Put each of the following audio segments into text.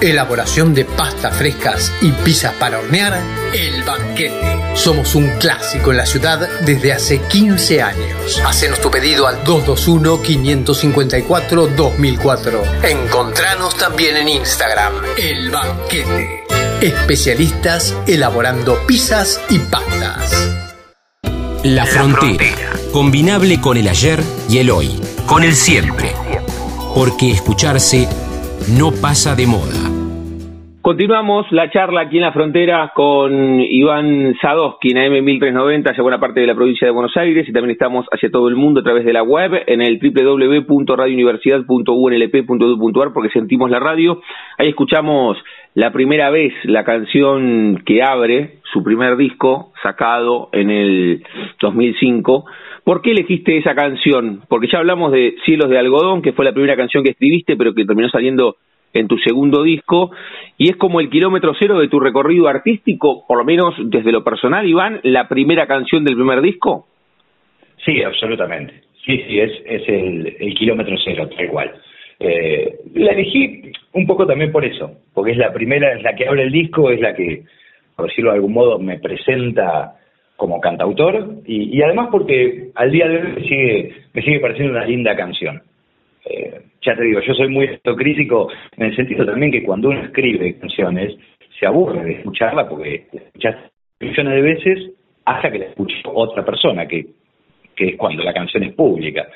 elaboración de pastas frescas y pizzas para hornear, El Banquete. Somos un clásico en la ciudad desde hace 15 años. Hacenos tu pedido al 221-554-2004. Encontranos también en Instagram, El Banquete. Especialistas elaborando pizzas y pastas. La frontera. Combinable con el ayer y el hoy. Con el siempre. Porque escucharse no pasa de moda. Continuamos la charla aquí en la frontera con Iván Sadowski en AM1390, hacia buena parte de la provincia de Buenos Aires y también estamos hacia todo el mundo a través de la web en el www.radiouniversidad.unlp.edu.ar porque sentimos la radio. Ahí escuchamos la primera vez la canción que abre su primer disco sacado en el 2005. ¿Por qué elegiste esa canción? Porque ya hablamos de Cielos de Algodón, que fue la primera canción que escribiste, pero que terminó saliendo en tu segundo disco, y es como el kilómetro cero de tu recorrido artístico, por lo menos desde lo personal, Iván, la primera canción del primer disco. Sí, absolutamente. Sí, sí, es, es el, kilómetro cero, tal cual. Eh, la elegí un poco también por eso, porque es la primera, es la que abre el disco, es la que, por decirlo de algún modo, me presenta como cantautor y, y además porque al día de hoy me sigue, me sigue pareciendo una linda canción. Eh, ya te digo, yo soy muy autocrítico en el sentido también que cuando uno escribe canciones se aburre de escucharla porque escuchas millones de veces hasta que la escuche otra persona, que, que es cuando la canción es pública.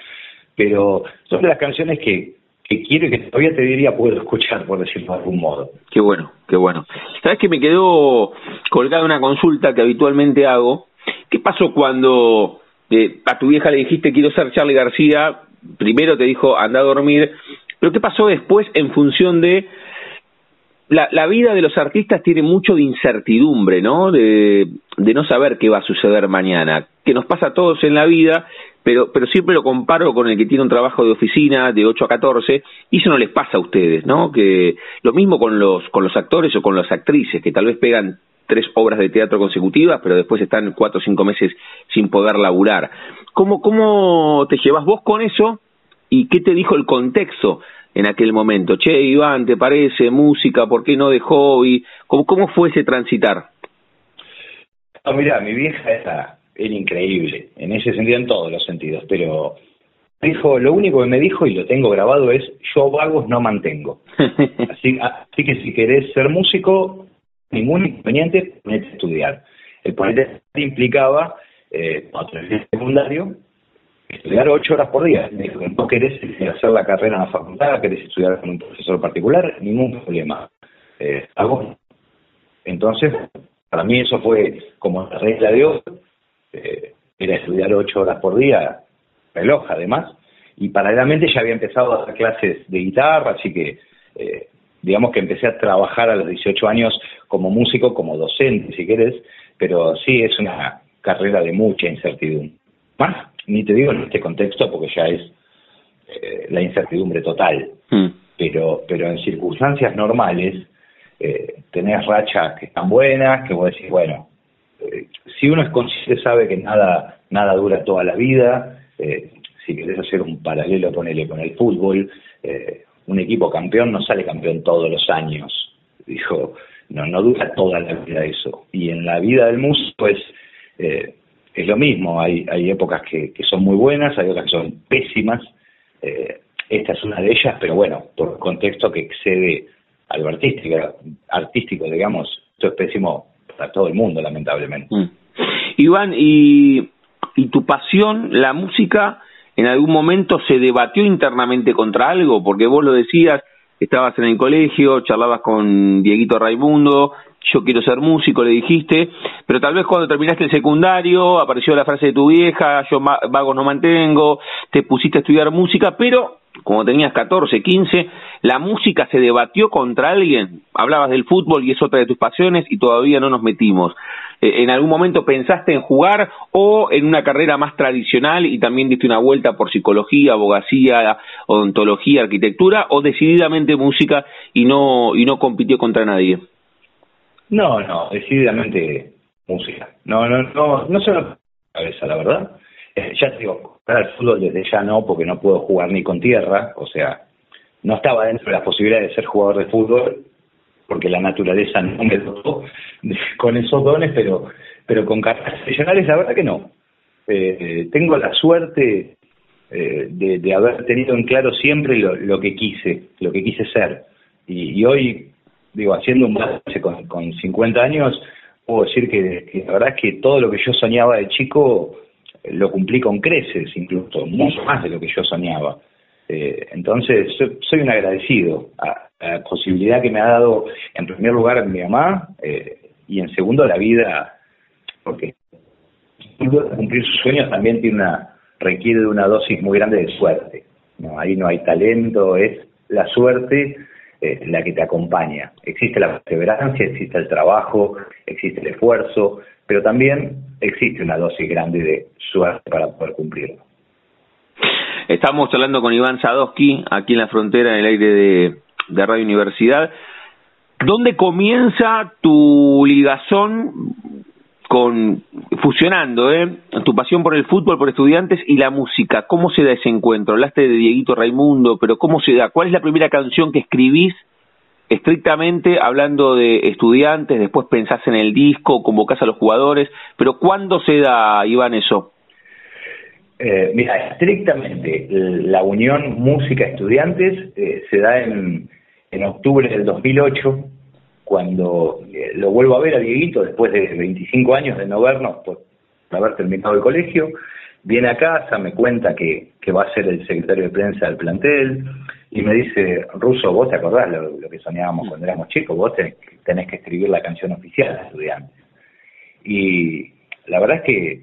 Pero son de las canciones que, que quiero que todavía te diría puedo escuchar, por decirlo de algún modo. Qué bueno, qué bueno. ¿Sabes que me quedó colgada una consulta que habitualmente hago? ¿Qué pasó cuando eh, a tu vieja le dijiste quiero ser Charlie García primero te dijo anda a dormir, pero ¿qué pasó después en función de la, la vida de los artistas tiene mucho de incertidumbre, ¿no? De, no saber qué va a suceder mañana, que nos pasa a todos en la vida, pero, pero siempre lo comparo con el que tiene un trabajo de oficina de 8 a 14, y eso no les pasa a ustedes, ¿no? Que lo mismo con los, con los actores o con las actrices, que tal vez pegan tres obras de teatro consecutivas, pero después están cuatro o cinco meses sin poder laburar. ¿Cómo, cómo te llevas vos con eso y qué te dijo el contexto en aquel momento? Che, Iván, ¿te parece música? ¿Por qué no de hobby? ¿Cómo, cómo fue ese transitar? No, mira, mi vieja era, era increíble, en ese sentido, en todos los sentidos, pero dijo, lo único que me dijo, y lo tengo grabado, es yo vagos no mantengo. así, así que si querés ser músico, ningún inconveniente ponerte a estudiar. El ponerte implicaba, eh, cuando el secundario, estudiar ocho horas por día. Me no querés hacer la carrera en la facultad, querés estudiar con un profesor particular, ningún problema. Eh, hago. Entonces, para mí eso fue como la regla de oro, eh, era estudiar ocho horas por día, reloj además, y paralelamente ya había empezado a dar clases de guitarra, así que eh, digamos que empecé a trabajar a los 18 años como músico, como docente, si quieres, pero sí es una carrera de mucha incertidumbre. Más, ni te digo en este contexto porque ya es eh, la incertidumbre total, mm. pero, pero en circunstancias normales eh, tenés rachas que están buenas, que vos decís, bueno, eh, si uno es consciente sabe que nada, nada dura toda la vida, eh, si querés hacer un paralelo, ponele con el fútbol, eh, un equipo campeón no sale campeón todos los años. Dijo, no, no dura toda la vida eso. Y en la vida del músico es, eh, es lo mismo, hay, hay épocas que, que son muy buenas, hay otras que son pésimas. Eh, esta es una de ellas, pero bueno, por contexto que excede a lo artístico, artístico digamos, esto es pésimo para todo el mundo, lamentablemente. Mm. Iván, y, y tu pasión, la música, en algún momento se debatió internamente contra algo, porque vos lo decías, estabas en el colegio, charlabas con Dieguito Raimundo, yo quiero ser músico, le dijiste, pero tal vez cuando terminaste el secundario apareció la frase de tu vieja, yo vago no mantengo, te pusiste a estudiar música, pero como tenías 14, 15, la música se debatió contra alguien, hablabas del fútbol y es otra de tus pasiones y todavía no nos metimos. Eh, ¿En algún momento pensaste en jugar o en una carrera más tradicional y también diste una vuelta por psicología, abogacía, odontología, arquitectura o decididamente música y no, y no compitió contra nadie? No, no, decididamente música. No, no, no, no se me cabeza, la verdad. Eh, ya te digo, para el fútbol desde ya no, porque no puedo jugar ni con tierra, o sea, no estaba dentro de las posibilidades de ser jugador de fútbol, porque la naturaleza no me dotó con esos dones, pero, pero con carreras profesionales la verdad que no. Eh, tengo la suerte eh, de, haber tenido en claro siempre lo, que quise, lo que quise ser. Y, hoy, digo, haciendo un balance con, con 50 años, puedo decir que, la verdad es que todo lo que yo soñaba de chico lo cumplí con creces, incluso mucho más de lo que yo soñaba. Eh, entonces, soy, un agradecido a, la posibilidad que me ha dado, en primer lugar, mi mamá eh, y en segundo, la vida, porque cumplir sus sueños también tiene una requiere de una dosis muy grande de suerte. No, ahí no hay talento, es la suerte eh, la que te acompaña. Existe la perseverancia, existe el trabajo, existe el esfuerzo, pero también existe una dosis grande de suerte para poder cumplirlo. Estamos hablando con Iván Sadowski, aquí en la frontera, en el aire de, de Radio Universidad. ¿Dónde comienza tu ligazón con fusionando ¿eh? tu pasión por el fútbol, por estudiantes y la música. ¿Cómo se da ese encuentro? Hablaste de Dieguito Raimundo, pero ¿cómo se da? ¿Cuál es la primera canción que escribís estrictamente hablando de estudiantes? Después pensás en el disco, convocás a los jugadores, pero ¿cuándo se da, Iván, eso? Eh, mira, estrictamente la unión música-estudiantes eh, se da en, en octubre del 2008 cuando eh, lo vuelvo a ver a Dieguito después de 25 años de no vernos por haber terminado el colegio, viene a casa, me cuenta que, que va a ser el secretario de prensa del plantel y me dice, Ruso, vos te acordás lo, que soñábamos cuando éramos chicos, vos tenés, que escribir la canción oficial de estudiantes. Y la verdad es que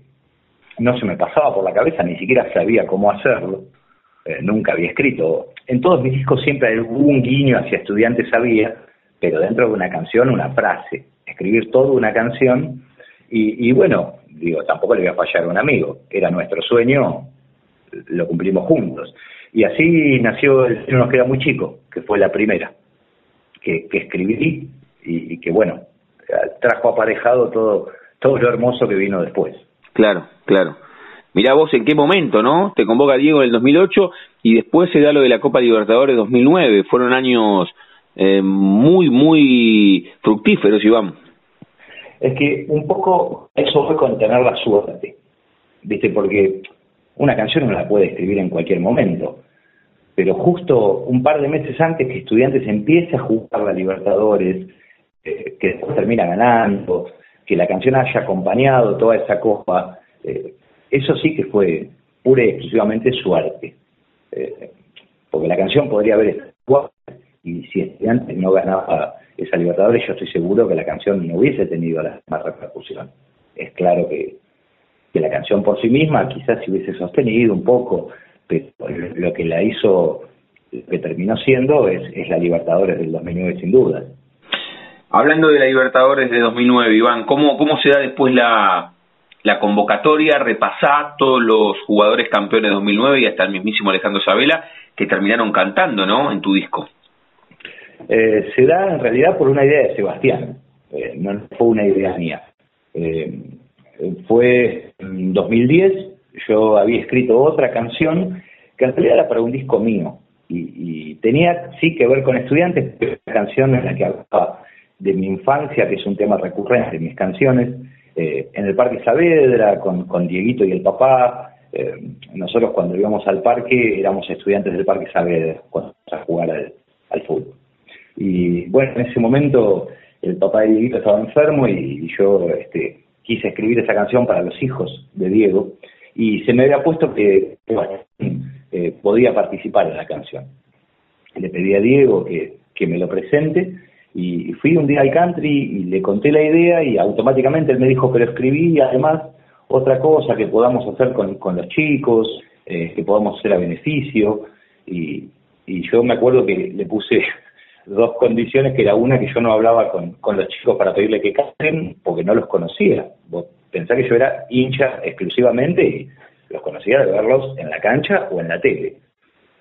no se me pasaba por la cabeza, ni siquiera sabía cómo hacerlo, eh, nunca había escrito. En todos mis discos siempre hubo un guiño hacia estudiantes, sabía, pero dentro de una canción una frase, escribir toda una canción y, bueno, digo, tampoco le voy a fallar a un amigo, era nuestro sueño, lo cumplimos juntos. Y así nació El cielo nos queda muy chico, que fue la primera que, que escribí y, que bueno, trajo aparejado todo, todo lo hermoso que vino después. Claro, claro. Mirá vos en qué momento, ¿no? Te convoca Diego en el 2008 y después se da lo de la Copa Libertadores 2009. Fueron años eh, muy, muy fructíferos, Iván. Es que un poco eso fue con tener la suerte, ¿viste? Porque una canción no la puede escribir en cualquier momento, pero justo un par de meses antes que Estudiantes empiece a jugar la Libertadores, eh, que después termina ganando, que la canción haya acompañado toda esa copa, eh, eso sí que fue pura y exclusivamente suerte. porque la canción podría haber y si antes no ganaba esa Libertadores, yo estoy seguro que la canción no hubiese tenido la misma repercusión. Es claro que, que la canción por sí misma quizás se hubiese sostenido un poco, pero lo que la hizo, que terminó siendo, es, es la Libertadores del 2009 sin duda. Hablando de la Libertadores de 2009, Iván, ¿cómo, cómo se da después la, la convocatoria? Repasá todos los jugadores campeones de 2009 y hasta el mismísimo Alejandro Sabela que terminaron cantando, ¿no? En tu disco. Eh, se da en realidad por una idea de Sebastián, eh, no fue una idea mía. Eh, fue en 2010, yo había escrito otra canción que en realidad era para un disco mío y, tenía sí que ver con estudiantes, pero la canción en la que hablaba de mi infancia, que es un tema recurrente en mis canciones, en el Parque Saavedra, con, con Dieguito y el papá, nosotros cuando íbamos al parque éramos estudiantes del Parque Saavedra, cuando a jugar al fútbol. Y bueno, en ese momento el papá de Dieguito estaba enfermo y, yo este, quise escribir esa canción para los hijos de Diego y se me había puesto que, eh, podía participar en la canción. Le pedí a Diego que, que me lo presente y fui un día al country y le conté la idea y automáticamente él me dijo, pero escribí además otra cosa que podamos hacer con, con los chicos, eh, que podamos hacer a beneficio. Y, y yo me acuerdo que le puse dos condiciones, que era una que yo no hablaba con, con los chicos para pedirle que canten porque no los conocía. Pensá que yo era hincha exclusivamente y los conocía de verlos en la cancha o en la tele.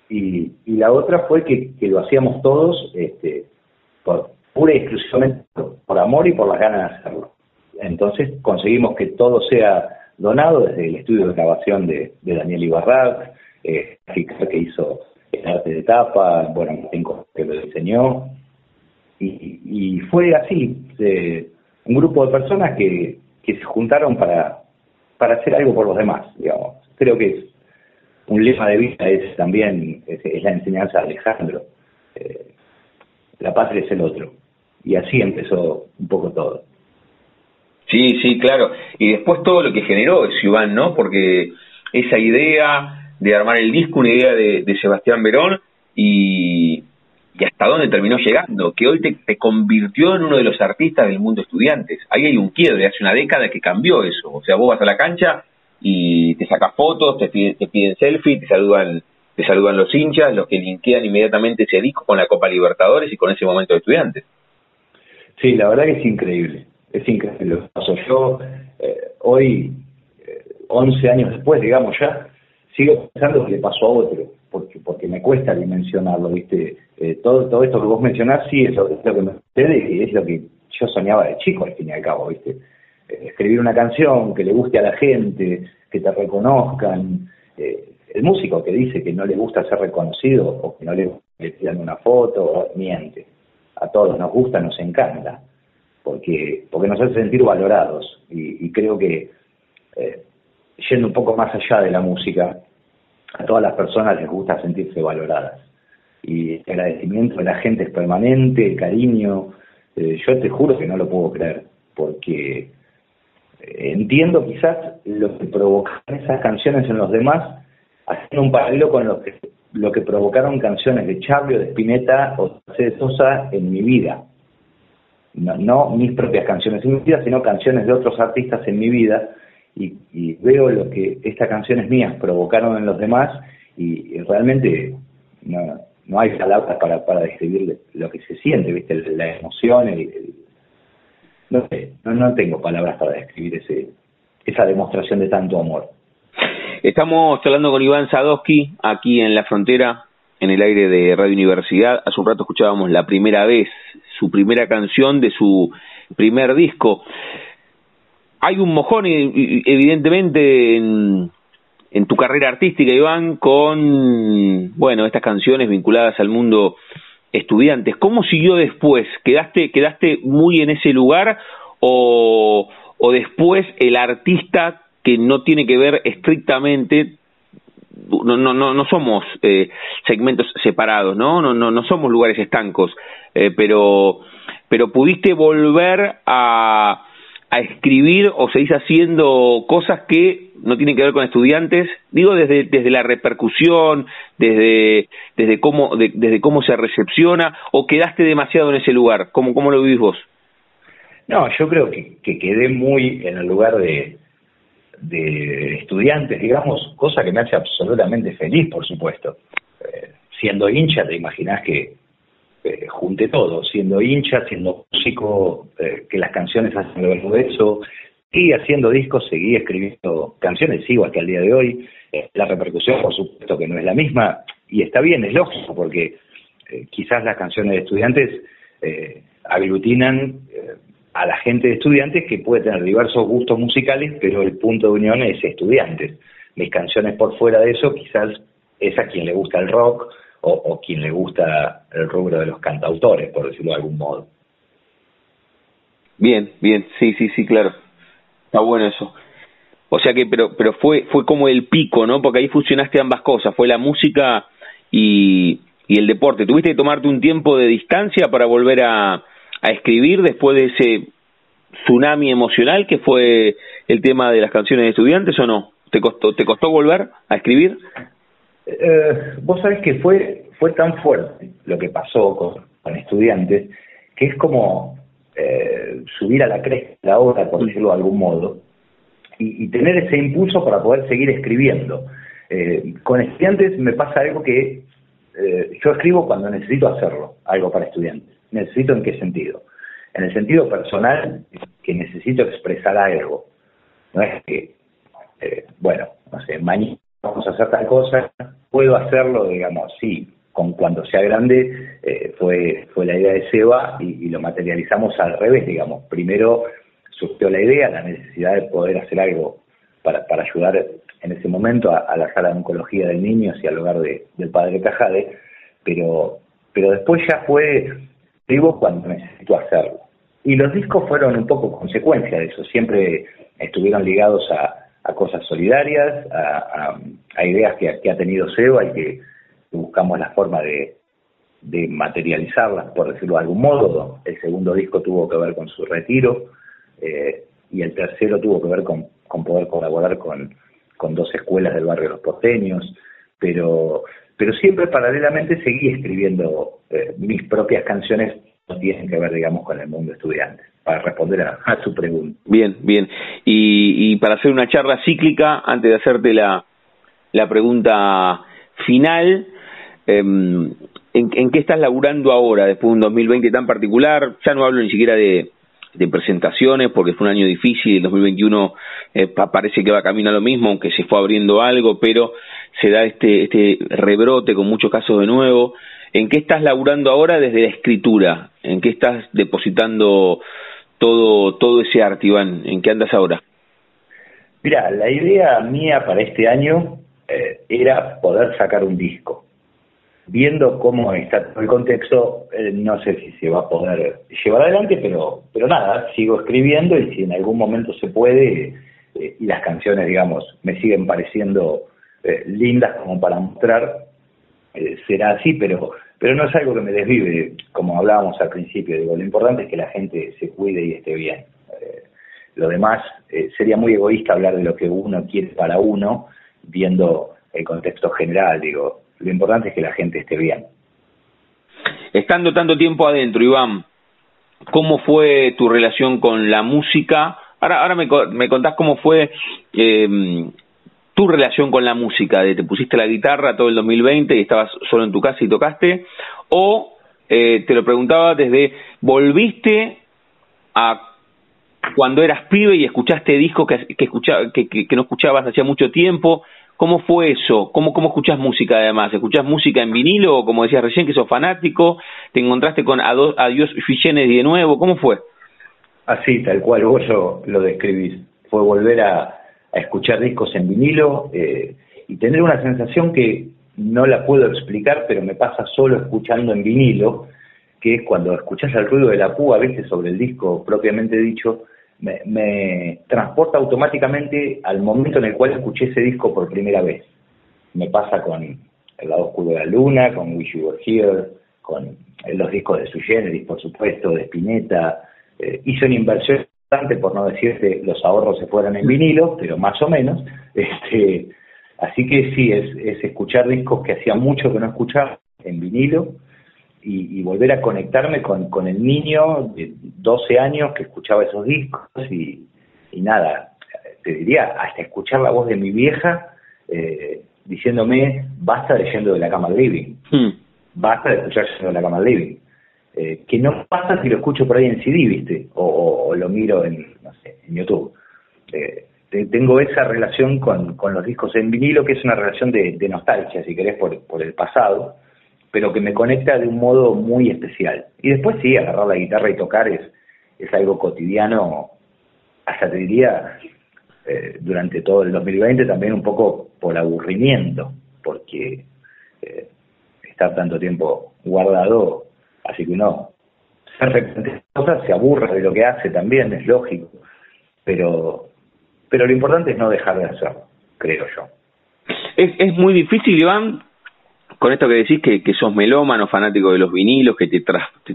Y, y la otra fue que, lo hacíamos todos este, por pura y exclusivamente por, amor y por las ganas de hacerlo. Entonces conseguimos que todo sea donado desde el estudio de grabación de, Daniel Ibarrat, eh, que hizo el arte de tapa, bueno, que lo diseñó, y, fue así, un grupo de personas que, que se juntaron para, para hacer algo por los demás, digamos. Creo que es un lema de vida es también es, la enseñanza de Alejandro. Eh, la patria es el otro. Y así empezó un poco todo. Sí, sí, claro. Y después todo lo que generó Iván, ¿no? Porque esa idea de armar el disco, una idea de, Sebastián Verón y, y, hasta dónde terminó llegando, que hoy te, convirtió en uno de los artistas del mundo estudiantes. Ahí hay un quiebre, hace una década que cambió eso. O sea, vos vas a la cancha y te sacas fotos, te piden, te piden selfie, te saludan te saludan los hinchas, los que linkean inmediatamente ese disco con la Copa Libertadores y con ese momento de estudiantes. Sí, la verdad que es increíble, es increíble. Yo eh, hoy, eh, 11 años después, digamos ya, sigo pensando que le pasó a otro, porque porque me cuesta dimensionarlo, ¿viste? Eh, todo, todo esto que vos mencionás sí es lo, que me sucede y es lo que yo soñaba de chico al fin y al cabo, ¿viste? Eh, escribir una canción que le guste a la gente, que te reconozcan. Eh, el músico que dice que no le gusta ser reconocido o que no le, le una foto, miente. A todos nos gusta, nos encanta, porque, porque nos hace sentir valorados. Y, creo que, eh, yendo un poco más allá de la música, a todas las personas les gusta sentirse valoradas. Y el agradecimiento de la gente es permanente, el cariño. yo te juro que no lo puedo creer, porque entiendo quizás lo que provocaron esas canciones en los demás, haciendo un paralelo con lo que, lo que provocaron canciones de Charlie o de Spinetta o de Sosa en mi vida. No, mis propias canciones en mi vida, sino canciones de otros artistas en mi vida, y, veo lo que estas canciones mías provocaron en los demás, y, realmente no, no hay palabras para, para describir lo que se siente, ¿viste? la emoción, el, no sé, no, tengo palabras para describir ese, esa demostración de tanto amor. Estamos hablando con Iván Sadowski aquí en la frontera, en el aire de Radio Universidad. Hace un rato escuchábamos la primera vez, su primera canción de su primer disco. Hay un mojón, evidentemente, en, en tu carrera artística, Iván, con, bueno, estas canciones vinculadas al mundo estudiantes. ¿Cómo siguió después? ¿Quedaste, quedaste muy en ese lugar o, o después el artista que no tiene que ver estrictamente no no no no somos eh, segmentos separados no no no no somos lugares estancos eh, pero pero pudiste volver a a escribir o seguís haciendo cosas que no tienen que ver con estudiantes? Digo desde, desde la repercusión, desde, desde, cómo, desde cómo se recepciona, o quedaste demasiado en ese lugar. ¿Cómo, cómo lo vivís vos? No, yo creo que, que quedé muy en el lugar de, de estudiantes, digamos, cosa que me hace absolutamente feliz, por supuesto. Eh, siendo hincha, te imaginas que eh, junte todo, siendo hincha, siendo músico, eh, que las canciones hacen lo de eso, y haciendo discos, seguí escribiendo canciones, sigo hasta el día de hoy. Eh, la repercusión, por supuesto, que no es la misma, y está bien, es lógico, porque quizás las canciones de estudiantes aglutinan a la gente de estudiantes que puede tener diversos gustos musicales, pero el punto de unión es estudiantes. Mis canciones por fuera de eso, quizás es a quien le gusta el rock, o, quien le gusta el rubro de los cantautores, por decirlo de algún modo. Bien, bien, sí, sí, sí, claro. Está bueno eso. O sea que, pero, pero fue, fue como el pico, ¿no? Porque ahí fusionaste ambas cosas, fue la música y, y el deporte. ¿Tuviste que tomarte un tiempo de distancia para volver a, a escribir después de ese tsunami emocional que fue el tema de las canciones de estudiantes o no? ¿Te costó, te costó volver a escribir? Eh, vos sabés que fue, fue tan fuerte lo que pasó con, estudiantes que es como eh, subir a la cresta de la obra, por decirlo de algún modo, y, tener ese impulso para poder seguir escribiendo. Eh, con estudiantes me pasa algo que yo escribo cuando necesito hacerlo, algo para estudiantes. ¿Necesito en qué sentido? En el sentido personal, que necesito expresar algo. No es que, bueno, no sé, mañana vamos a hacer tal cosa, puedo hacerlo, digamos, sí, con cuando sea grande, eh, fue, fue la idea de Seba y, lo materializamos al revés, digamos. Primero surgió la idea, la necesidad de poder hacer algo para, para ayudar en ese momento a, la sala de oncología del niño y al hogar de, del padre Cajade, pero, pero después ya fue escribo cuando necesito hacerlo. Y los discos fueron un poco consecuencia de eso, siempre estuvieron ligados a, cosas solidarias, a, ideas que, ha tenido Seba y que buscamos la forma de, materializarlas, por decirlo de algún modo. El segundo disco tuvo que ver con su retiro eh, y el tercero tuvo que ver con, poder colaborar con, dos escuelas del barrio Los Porteños, pero, pero siempre paralelamente seguí escribiendo eh, mis propias canciones no tienen que ver, digamos, con el mundo estudiante, para responder a, su pregunta. Bien, bien. Y, y, para hacer una charla cíclica, antes de hacerte la, la pregunta final, em, ¿en, ¿en, qué estás laburando ahora, después de un 2020 tan particular? Ya no hablo ni siquiera de, de presentaciones, porque fue un año difícil, el 2021 eh, parece que va camino a lo mismo, aunque se fue abriendo algo, pero se da este, este rebrote con muchos casos de nuevo. ¿En qué estás laburando ahora desde la escritura? ¿En qué estás depositando todo, todo ese arte, Iván? ¿En qué andas ahora? Mira, la idea mía para este año eh, era poder sacar un disco. Viendo cómo está todo el contexto, eh, no sé si se va a poder llevar adelante, pero, pero nada, sigo escribiendo y si en algún momento se puede, eh, y las canciones, digamos, me siguen pareciendo lindas como para mostrar, será así, pero pero no es algo que me desvive, como hablábamos al principio, digo, lo importante es que la gente se cuide y esté bien. Eh, lo demás eh, sería muy egoísta hablar de lo que uno quiere para uno, viendo el contexto general, digo, lo importante es que la gente esté bien. Estando tanto tiempo adentro, Iván, ¿cómo fue tu relación con la música? Ahora, ahora me, me contás cómo fue eh, tu relación con la música, de te pusiste la guitarra todo el 2020 y estabas solo en tu casa y tocaste, o eh, te lo preguntaba desde, ¿volviste a cuando eras pibe y escuchaste discos que, que, que, no escuchabas hacía mucho tiempo? ¿Cómo fue eso? ¿Cómo, ¿Cómo escuchás música además? ¿Escuchás música en vinilo o como decías recién que sos fanático? ¿Te encontraste con Adiós Fichenes de nuevo? ¿Cómo fue? Así, tal cual vos lo, lo describís. Fue volver a, a escuchar discos en vinilo eh, y tener una sensación que no la puedo explicar, pero me pasa solo escuchando en vinilo, que es cuando escuchas el ruido de la púa, a veces sobre el disco propiamente dicho, me, transporta automáticamente al momento en el cual escuché ese disco por primera vez. Me pasa con El lado oscuro de la luna, con Wish You Were Here, con los discos de Su Generis, por supuesto, de Spinetta. Eh, hizo una inversión por no decir que los ahorros se fueran en vinilo, pero más o menos. Este, así que sí, es, escuchar discos que hacía mucho que no escuchaba en vinilo y, volver a conectarme con, con, el niño de 12 años que escuchaba esos discos y, nada, te diría, hasta escuchar la voz de mi vieja eh, diciéndome, basta leyendo de la cama al living, hmm. basta de escuchar de la cama al living. Eh, que no pasa si lo escucho por ahí en CD, ¿viste? O, lo miro en, no sé, en YouTube. Eh, tengo esa relación con, con, los discos en vinilo, que es una relación de, nostalgia, si querés, por, por, el pasado, pero que me conecta de un modo muy especial. Y después sí, agarrar la guitarra y tocar es, es algo cotidiano, hasta te diría, eh, durante todo el 2020 también un poco por aburrimiento, porque estar tanto tiempo guardado Así que perfectamente cosas se aburre de lo que hace también, es lógico. Pero, pero lo importante es no dejar de hacerlo, creo yo. Es, es muy difícil, Iván, con esto que decís que, que sos melómano, fanático de los vinilos, que te,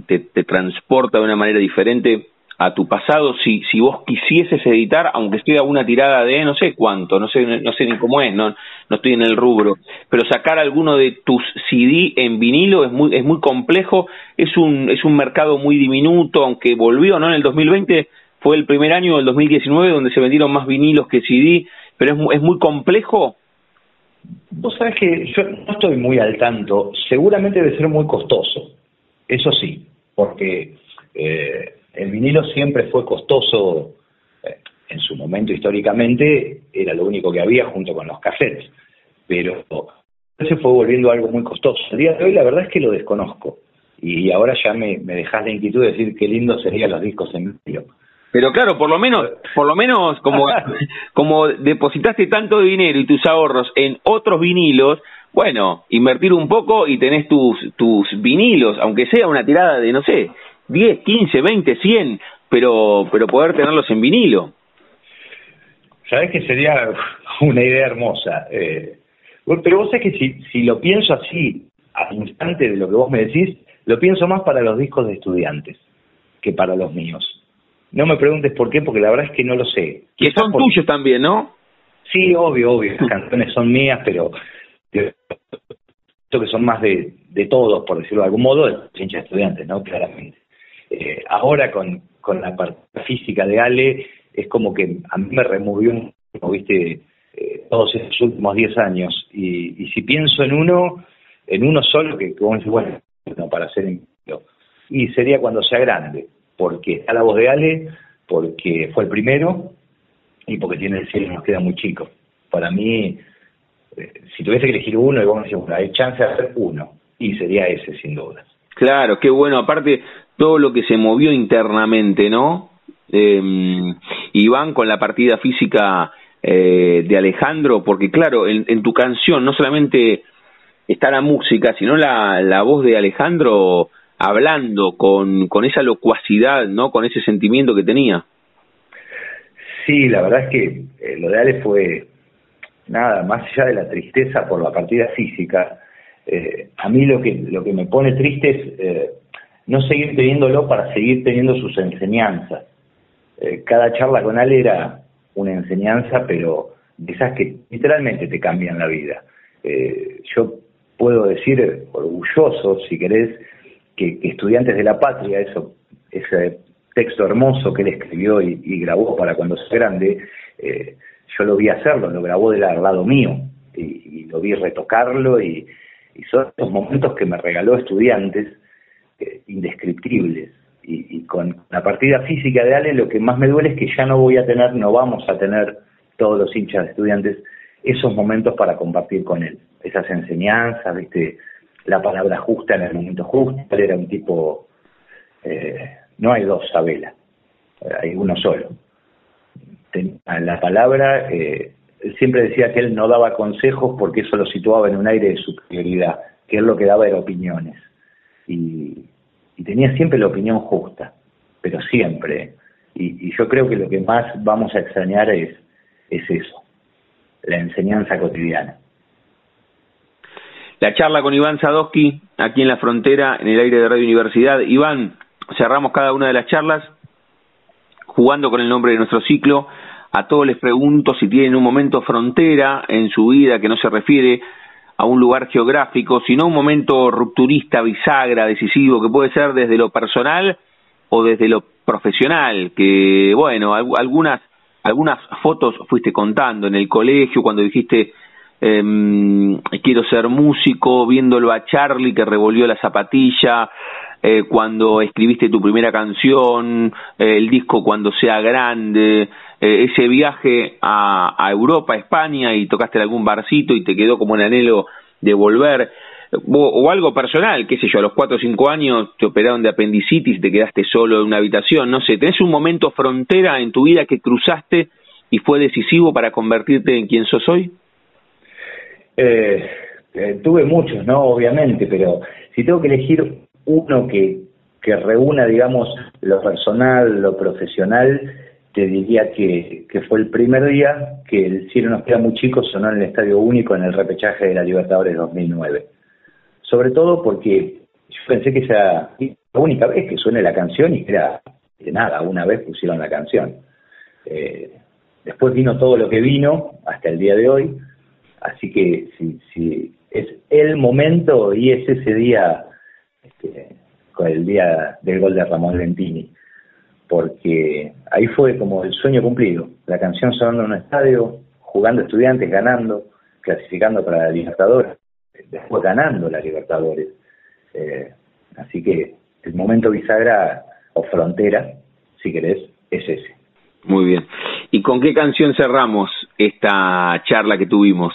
te, te transporta de una manera diferente a tu pasado si, si vos quisieses editar, aunque sea una tirada de no sé cuánto, no sé, no sé ni cómo es, no, no estoy en el rubro, pero sacar alguno de tus CD en vinilo es muy, es muy complejo, es un, es un mercado muy diminuto, aunque volvió, ¿no? En el 2020 fue el primer año del 2019 donde se vendieron más vinilos que CD, pero es, es muy complejo. Vos sabés que yo no estoy muy al tanto, seguramente debe ser muy costoso, eso sí, porque eh, el vinilo siempre fue costoso, eh, en su momento históricamente era lo único que había junto con los cassettes, pero se fue volviendo algo muy costoso. El día de hoy la verdad es que lo desconozco y ahora ya me, me dejas la inquietud de decir qué lindo serían los discos en vinilo. Pero claro, por lo menos, por lo menos como, como depositaste tanto dinero y tus ahorros en otros vinilos, bueno, invertir un poco y tenés tus, tus vinilos, aunque sea una tirada de, no sé, 10, 15, 20, 100, pero, pero poder tenerlos en vinilo. Sabes que sería una idea hermosa. Eh, pero vos sabés que si, si lo pienso así, al instante de lo que vos me decís, lo pienso más para los discos de estudiantes que para los míos. No me preguntes por qué, porque la verdad es que no lo sé. Que son tuyos también, ¿no? Sí, obvio, obvio. Las canciones son mías, pero que son más de, de todos, por decirlo de algún modo, de los hinchas estudiantes, ¿no? Claramente. Eh, ahora con, con la parte física de Ale, es como que a mí me removió, como viste, eh, todos estos últimos 10 años. Y, y si pienso en uno, en uno solo, que dice, bueno, no para ser y sería cuando sea grande, porque está la voz de Ale, porque fue el primero y porque tiene el cielo nos queda muy chico. Para mí, eh, si tuviese que elegir uno, y vos me decís, bueno, hay chance de hacer uno, y sería ese, sin duda. Claro, qué bueno, aparte todo lo que se movió internamente, ¿no? Eh, Iván con la partida física eh, de Alejandro, porque claro, en, en, tu canción no solamente está la música, sino la, la voz de Alejandro hablando con, con esa locuacidad, ¿no? Con ese sentimiento que tenía. Sí, la verdad es que eh, lo de Ale fue nada, más allá de la tristeza por la partida física, eh, a mí lo que, lo que me pone triste es eh, no seguir teniéndolo para seguir teniendo sus enseñanzas. Eh, cada charla con Ale era una enseñanza, pero de esas que literalmente te cambian la vida. Eh, yo puedo decir, orgulloso, si querés, que, Estudiantes de la Patria, eso, ese texto hermoso que él escribió y, grabó para cuando sea grande, eh, yo lo vi hacerlo, lo grabó del lado mío y, lo vi retocarlo y, son esos momentos que me regaló estudiantes indescriptibles. Y, con la partida física de Ale lo que más me duele es que ya no voy a tener, no vamos a tener todos los hinchas estudiantes esos momentos para compartir con él, esas enseñanzas, viste, la palabra justa en el momento justo, él era un tipo, eh, no hay dos Sabela, hay uno solo la palabra, eh, él siempre decía que él no daba consejos porque eso lo situaba en un aire de superioridad, que él lo que daba era opiniones. Y, tenía siempre la opinión justa, pero siempre. Y, yo creo que lo que más vamos a extrañar es, es eso, la enseñanza cotidiana. La charla con Iván Sadowski, aquí en la frontera, en el aire de Radio Universidad. Iván, cerramos cada una de las charlas jugando con el nombre de nuestro ciclo. A todos les pregunto si tienen un momento frontera en su vida que no se refiere a un lugar geográfico, sino un momento rupturista, bisagra, decisivo, que puede ser desde lo personal o desde lo profesional, que bueno, algunas algunas fotos fuiste contando en el colegio cuando dijiste eh, quiero ser músico, viéndolo a Charlie que revolvió la zapatilla, eh, cuando escribiste tu primera canción, eh, el disco Cuando sea grande, eh, ese viaje a, Europa, a España y tocaste en algún barcito y te quedó como un anhelo de volver. O, algo personal, qué sé yo, a los cuatro o cinco años te operaron de apendicitis y te quedaste solo en una habitación, no sé, ¿tenés un momento frontera en tu vida que cruzaste y fue decisivo para convertirte en quien sos hoy? tuve muchos, ¿no? Obviamente, pero si tengo que elegir uno que, que reúna, digamos, lo personal, lo profesional, te diría que, fue el primer día que el cielo nos queda muy chico sonó en el Estadio Único en el repechaje de la Libertadores 2009. Sobre todo porque yo pensé que esa la única vez que suene la canción y era de nada, una vez pusieron la canción. Eh, después vino todo lo que vino hasta el día de hoy, así que si, si es el momento y es ese día este, con el día del gol de Ramón Lentini, porque ahí fue como el sueño cumplido, la canción sonando en un estadio, jugando estudiantes, ganando, clasificando para la Libertadores, después ganando la Libertadores. Eh, así que el momento bisagra o frontera, si querés, es ese. Muy bien. ¿Y con qué canción cerramos esta charla que tuvimos?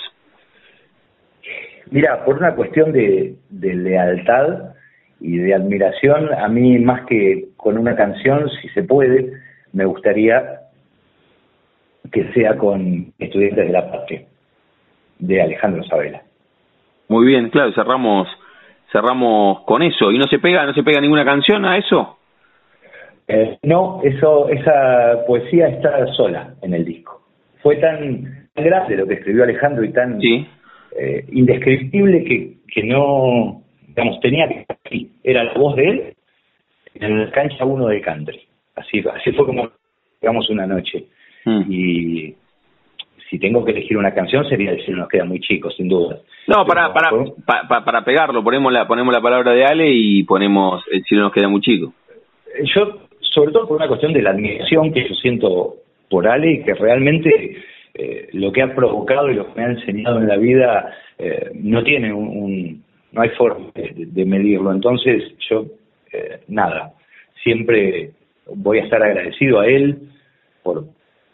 Mira, por una cuestión de, de lealtad, y de admiración, a mí más que con una canción, si se puede, me gustaría que sea con Estudiantes de la Patria, de Alejandro Sabela. Muy bien, claro, cerramos cerramos con eso. ¿Y no se pega no se pega ninguna canción a eso? Eh, no, eso, esa poesía está sola en el disco. Fue tan grande lo que escribió Alejandro y tan eh, indescriptible que, que no, digamos, tenía que estar aquí. Era la voz de él en la cancha uno de country. Así, así fue como, digamos, una noche. Mm. Y si tengo que elegir una canción sería el cielo nos queda muy chico, sin duda. No, para, para, para, para, pegarlo, ponemos la, ponemos la palabra de Ale y ponemos el cielo nos queda muy chico. Yo, sobre todo por una cuestión de la admiración que yo siento por Ale y que realmente eh, lo que ha provocado y lo que me ha enseñado en la vida eh, no tiene un, no hay forma de, medirlo. Entonces yo, eh, nada, siempre voy a estar agradecido a él por,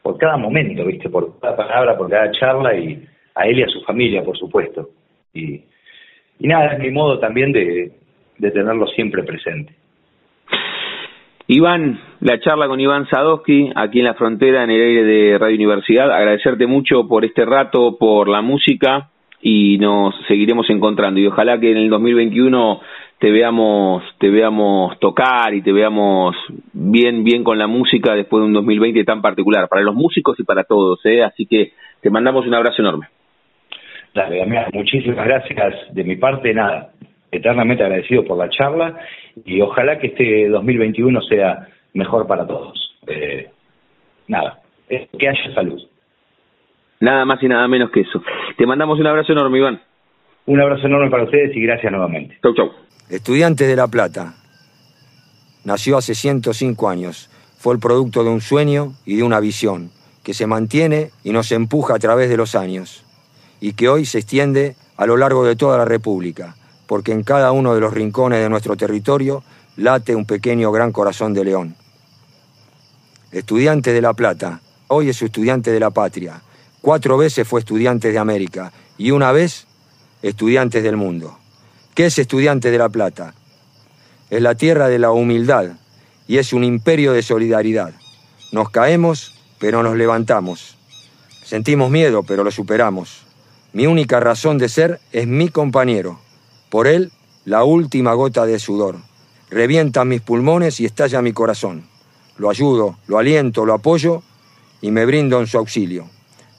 por cada momento, ¿viste? Por cada palabra, por cada charla y a él y a su familia, por supuesto. Y, y nada, es mi modo también de, de tenerlo siempre presente. Iván, la charla con Iván Sadowski aquí en la frontera, en el aire de Radio Universidad. Agradecerte mucho por este rato, por la música y nos seguiremos encontrando. Y ojalá que en el 2021 te veamos, te veamos tocar y te veamos bien, bien con la música después de un 2020 tan particular para los músicos y para todos. ¿eh? Así que te mandamos un abrazo enorme. Dale, muchísimas gracias de mi parte. Nada, eternamente agradecido por la charla y ojalá que este 2021 sea mejor para todos. Eh, nada, que haya salud. Nada más y nada menos que eso. Te mandamos un abrazo enorme, Iván. Un abrazo enorme para ustedes y gracias nuevamente. Chau, chau. Estudiante de La Plata. Nació hace 105 años. Fue el producto de un sueño y de una visión que se mantiene y nos empuja a través de los años y que hoy se extiende a lo largo de toda la República porque en cada uno de los rincones de nuestro territorio late un pequeño gran corazón de león. Estudiante de La Plata, hoy es estudiante de la patria. Cuatro veces fue estudiante de América y una vez estudiante del mundo. ¿Qué es estudiante de La Plata? Es la tierra de la humildad y es un imperio de solidaridad. Nos caemos, pero nos levantamos. Sentimos miedo, pero lo superamos. Mi única razón de ser es mi compañero. Por él, la última gota de sudor. Revienta mis pulmones y estalla mi corazón. Lo ayudo, lo aliento, lo apoyo y me brindo en su auxilio.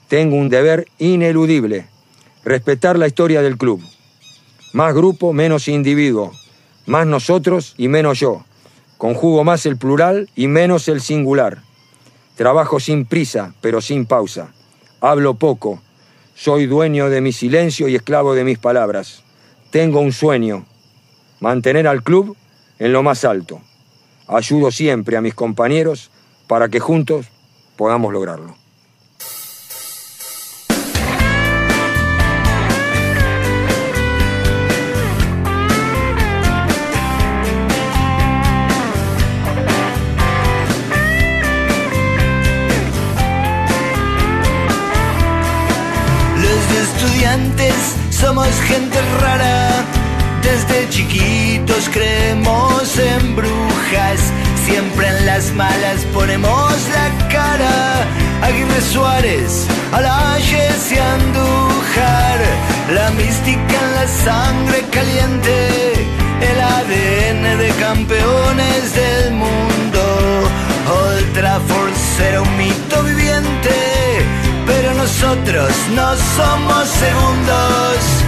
Tengo un deber ineludible, respetar la historia del club. Más grupo, menos individuo. Más nosotros y menos yo. Conjugo más el plural y menos el singular. Trabajo sin prisa, pero sin pausa. Hablo poco. Soy dueño de mi silencio y esclavo de mis palabras. Tengo un sueño, mantener al club en lo más alto. Ayudo siempre a mis compañeros para que juntos podamos lograrlo. Desde chiquitos creemos en brujas, siempre en las malas ponemos la cara. Aguirre Suárez, Alayes y Andújar, la mística en la sangre caliente, el ADN de campeones del mundo. Old Trafford será un mito viviente pero nosotros no somos segundos.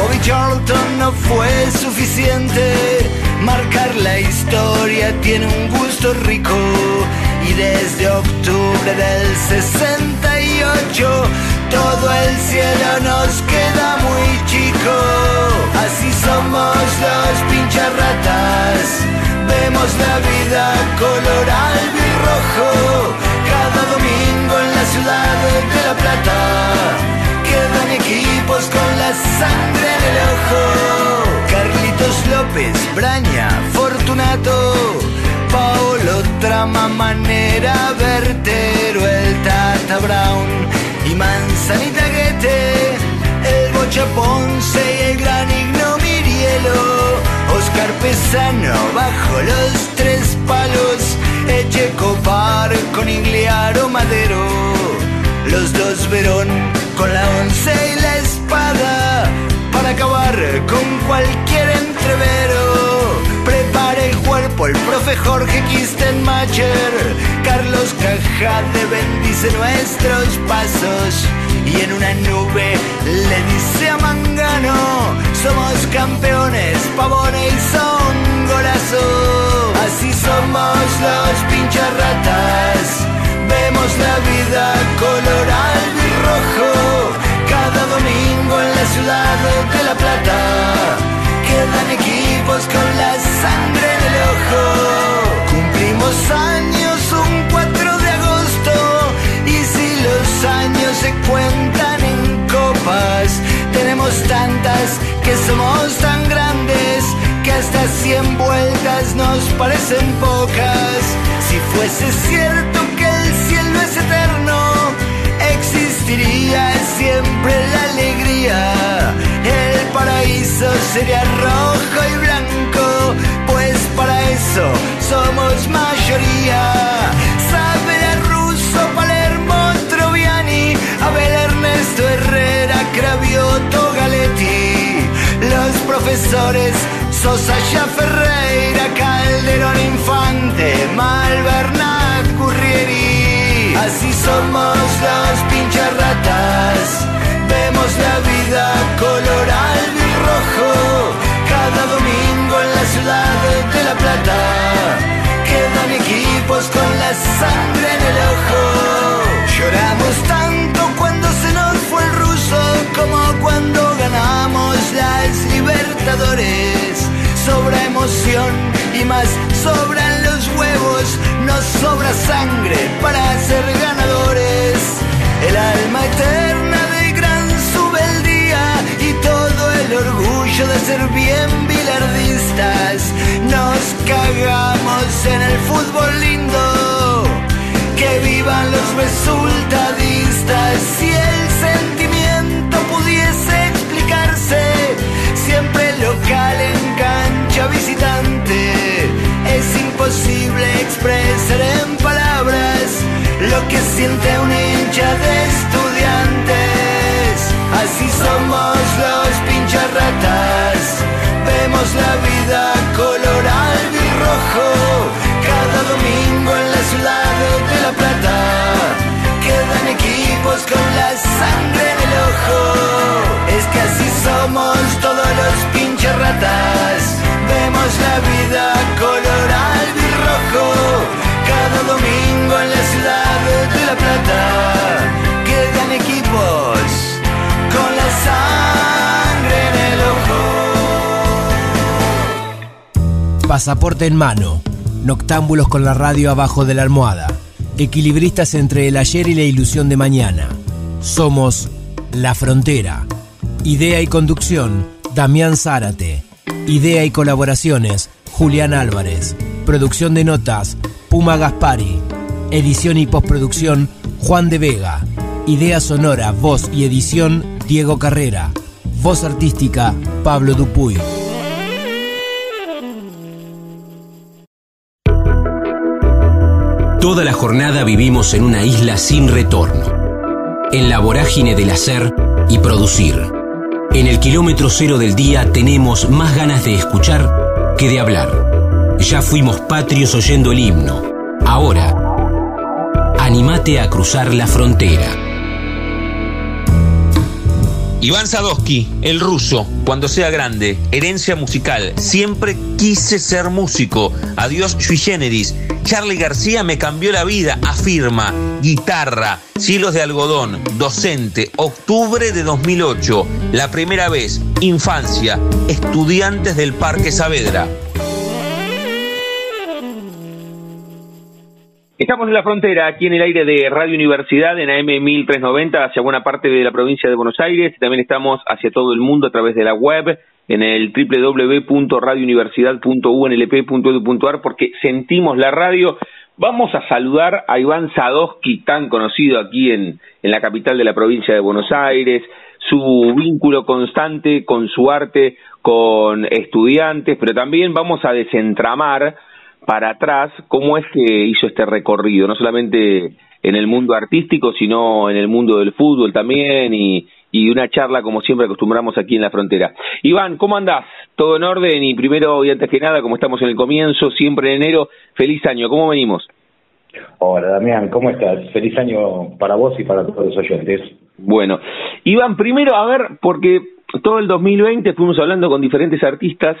Bobby Charlton no fue suficiente, marcar la historia tiene un gusto rico y desde octubre del 68 todo el cielo nos queda muy chico. Así somos los pincharratas, vemos la vida color rojo cada domingo en la ciudad de La Plata. Quedan equipos con la sangre en el ojo. Carlitos López, Braña, Fortunato, Paolo Trama, Manera, Vertero, el Tata Brown y Manzanita Guete, el Bocha Ponce y el gran Ignomirielo, Oscar Pesano bajo los tres palos Eche Copar con Igliaro Madero, los dos Verón con la once y la espada, para acabar con cualquier entrevero. Prepare el cuerpo, el profe Jorge Kistenmacher, Carlos Cajade bendice nuestros pasos y en una nube le dice a Mangano, somos campeones, pavones y son golazo. Así somos los pincharratas, vemos 100 vueltas nos parecen pocas. Si fuese cierto que el cielo es eterno, existiría siempre la alegría paraíso sería rojo y blanco, pues para eso somos mayoría. Saber ruso, Palermo, Troviani, Abel Ernesto Herrera, Cravioto, Galetti, los profesores Sosa, ya Ferreira, Calderón Infante, Malvernat, Currieri. Así somos los pincharratas vemos la vida color y rojo cada domingo en la ciudad de La Plata. Quedan equipos con la sangre en el ojo. Las Libertadores. Sobra emoción y más sobran los huevos, nos sobra sangre para ser ganadores. El alma eterna orgullo de ser bien bilardistas. Nos cagamos en el fútbol lindo. Que vivan los resultadistas. Que siente un hincha de estudiantes. Así somos los ratas, vemos la vida color rojo, cada domingo en la ciudad de La Plata, quedan equipos con la sangre en el ojo, es que así somos todos los ratas, Quedan equipos con la sangre en el ojo. Pasaporte en mano. Noctámbulos con la radio abajo de la almohada. Equilibristas entre el ayer y la ilusión de mañana. Somos La Frontera. Idea y conducción, Damián Zárate. Idea y colaboraciones, Julián Álvarez. Producción de notas, Puma Gaspari. Edición y postproducción, Juan de Vega. Idea sonora, voz y edición, Diego Carrera. Voz artística, Pablo Dupuy. Toda la jornada vivimos en una isla sin retorno, en la vorágine del hacer y producir. En el kilómetro cero del día tenemos más ganas de escuchar que de hablar. Ya fuimos patrios oyendo el himno. Ahora, animate a cruzar la frontera. Iván Sadowski, el ruso, cuando sea grande, herencia musical. Siempre quise ser músico. Adiós sui generis. Charlie García me cambió la vida, afirma. Guitarra, cielos de algodón, docente, octubre de 2008. La primera vez, infancia, estudiantes del Parque Saavedra. Estamos en la frontera, aquí en el aire de Radio Universidad, en AM 1390, hacia buena parte de la provincia de Buenos Aires. También estamos hacia todo el mundo a través de la web, en el www.radiouniversidad.unlp.edu.ar, porque sentimos la radio. Vamos a saludar a Iván Sadowski, tan conocido aquí en, en la capital de la provincia de Buenos Aires, su vínculo constante con su arte, con estudiantes, pero también vamos a desentramar para atrás cómo es que hizo este recorrido, no solamente en el mundo artístico, sino en el mundo del fútbol también y, y una charla como siempre acostumbramos aquí en la frontera. Iván, ¿cómo andás? ¿Todo en orden? Y primero y antes que nada, como estamos en el comienzo, siempre en enero, feliz año, ¿cómo venimos? Hola Damián, ¿cómo estás? Feliz año para vos y para todos los oyentes. Bueno, Iván, primero, a ver, porque todo el 2020 fuimos hablando con diferentes artistas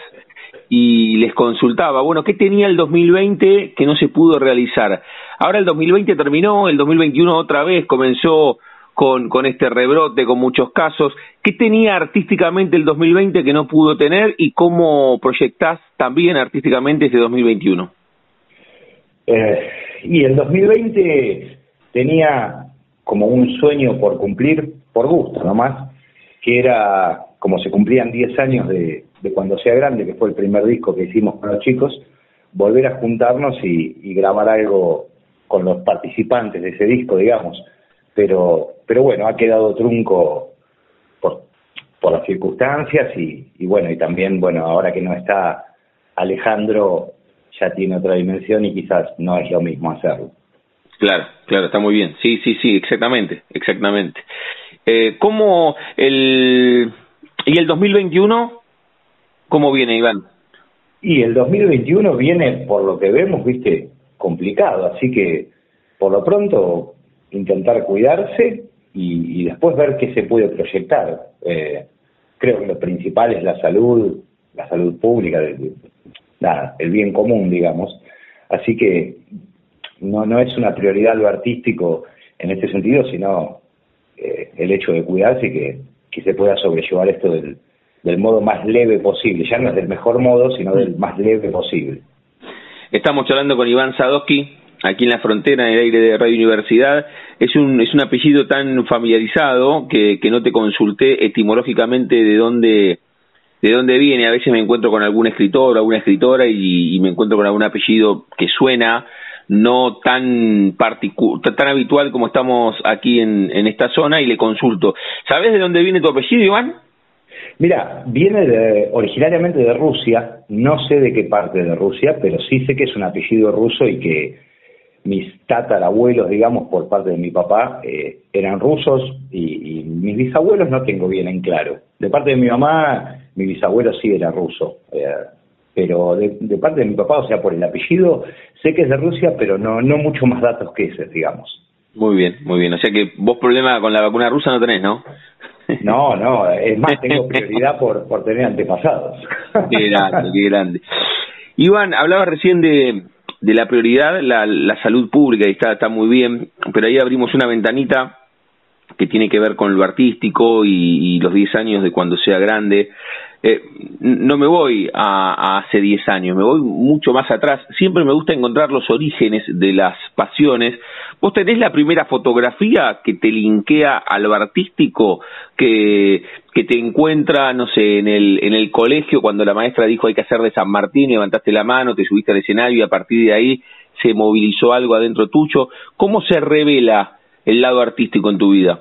y les consultaba, bueno, ¿qué tenía el 2020 que no se pudo realizar? Ahora el 2020 terminó, el 2021 otra vez comenzó con, este rebrote, con muchos casos. ¿Qué tenía artísticamente el 2020 que no pudo tener y cómo proyectás también artísticamente este 2021? Eh, y el 2020 tenía como un sueño por cumplir, por gusto nomás, que era como se cumplían 10 años de, Cuando sea grande, que fue el primer disco que hicimos con los chicos, volver a juntarnos y, grabar algo con los participantes de ese disco, digamos. Pero, pero bueno, ha quedado trunco por, por las circunstancias y, y bueno, y también, bueno, ahora que no está Alejandro, ya tiene otra dimensión y quizás no es lo mismo hacerlo. Claro, claro, está muy bien. Sí, sí, sí, exactamente, exactamente. Eh, ¿Cómo el... ¿Y el 2021? ¿Cómo viene, Iván? Y el 2021 viene, por lo que vemos, viste, complicado. Así que, por lo pronto, intentar cuidarse y, después ver qué se puede proyectar. Eh, creo que lo principal es la salud, la salud pública, nada, el bien común, digamos. Así que no, no es una prioridad lo artístico en este sentido, sino eh, el hecho de cuidarse y que, que se pueda sobrellevar esto del, del modo más leve posible. Ya no es del mejor modo, sino del más leve posible. Estamos charlando con Iván Sadowski, aquí en la frontera, en el aire de Radio Universidad. Es un, es un apellido tan familiarizado que, que no te consulté etimológicamente de dónde, de dónde viene. A veces me encuentro con algún escritor o alguna escritora y, y me encuentro con algún apellido que suena no tan tan habitual como estamos aquí en, en esta zona y le consulto. ¿Sabes de dónde viene tu apellido, Iván? Mira, viene de, originariamente de Rusia, no sé de qué parte de Rusia, pero sí sé que es un apellido ruso y que mis tatarabuelos, digamos, por parte de mi papá, eh, eran rusos y, mis bisabuelos no tengo bien en claro. De parte de mi mamá, mi bisabuelo sí era ruso. Eh, pero de, parte de mi papá, o sea, por el apellido, sé que es de Rusia, pero no, no mucho más datos que ese, digamos. Muy bien, muy bien. O sea que vos problema con la vacuna rusa no tenés, ¿no? No, no, es más, tengo prioridad por, por tener antepasados. Qué grande, qué grande. Iván, hablaba recién de, de la prioridad, la, la salud pública, y está, está muy bien, pero ahí abrimos una ventanita que tiene que ver con lo artístico y, y los 10 años de cuando sea grande. Eh, no me voy a, hace 10 años, me voy mucho más atrás. Siempre me gusta encontrar los orígenes de las pasiones. ¿Vos tenés la primera fotografía que te linkea a lo artístico, que, que te encuentra, no sé, en el, en el colegio cuando la maestra dijo hay que hacer de San Martín, levantaste la mano, te subiste al escenario y a partir de ahí se movilizó algo adentro tuyo? ¿Cómo se revela el lado artístico en tu vida?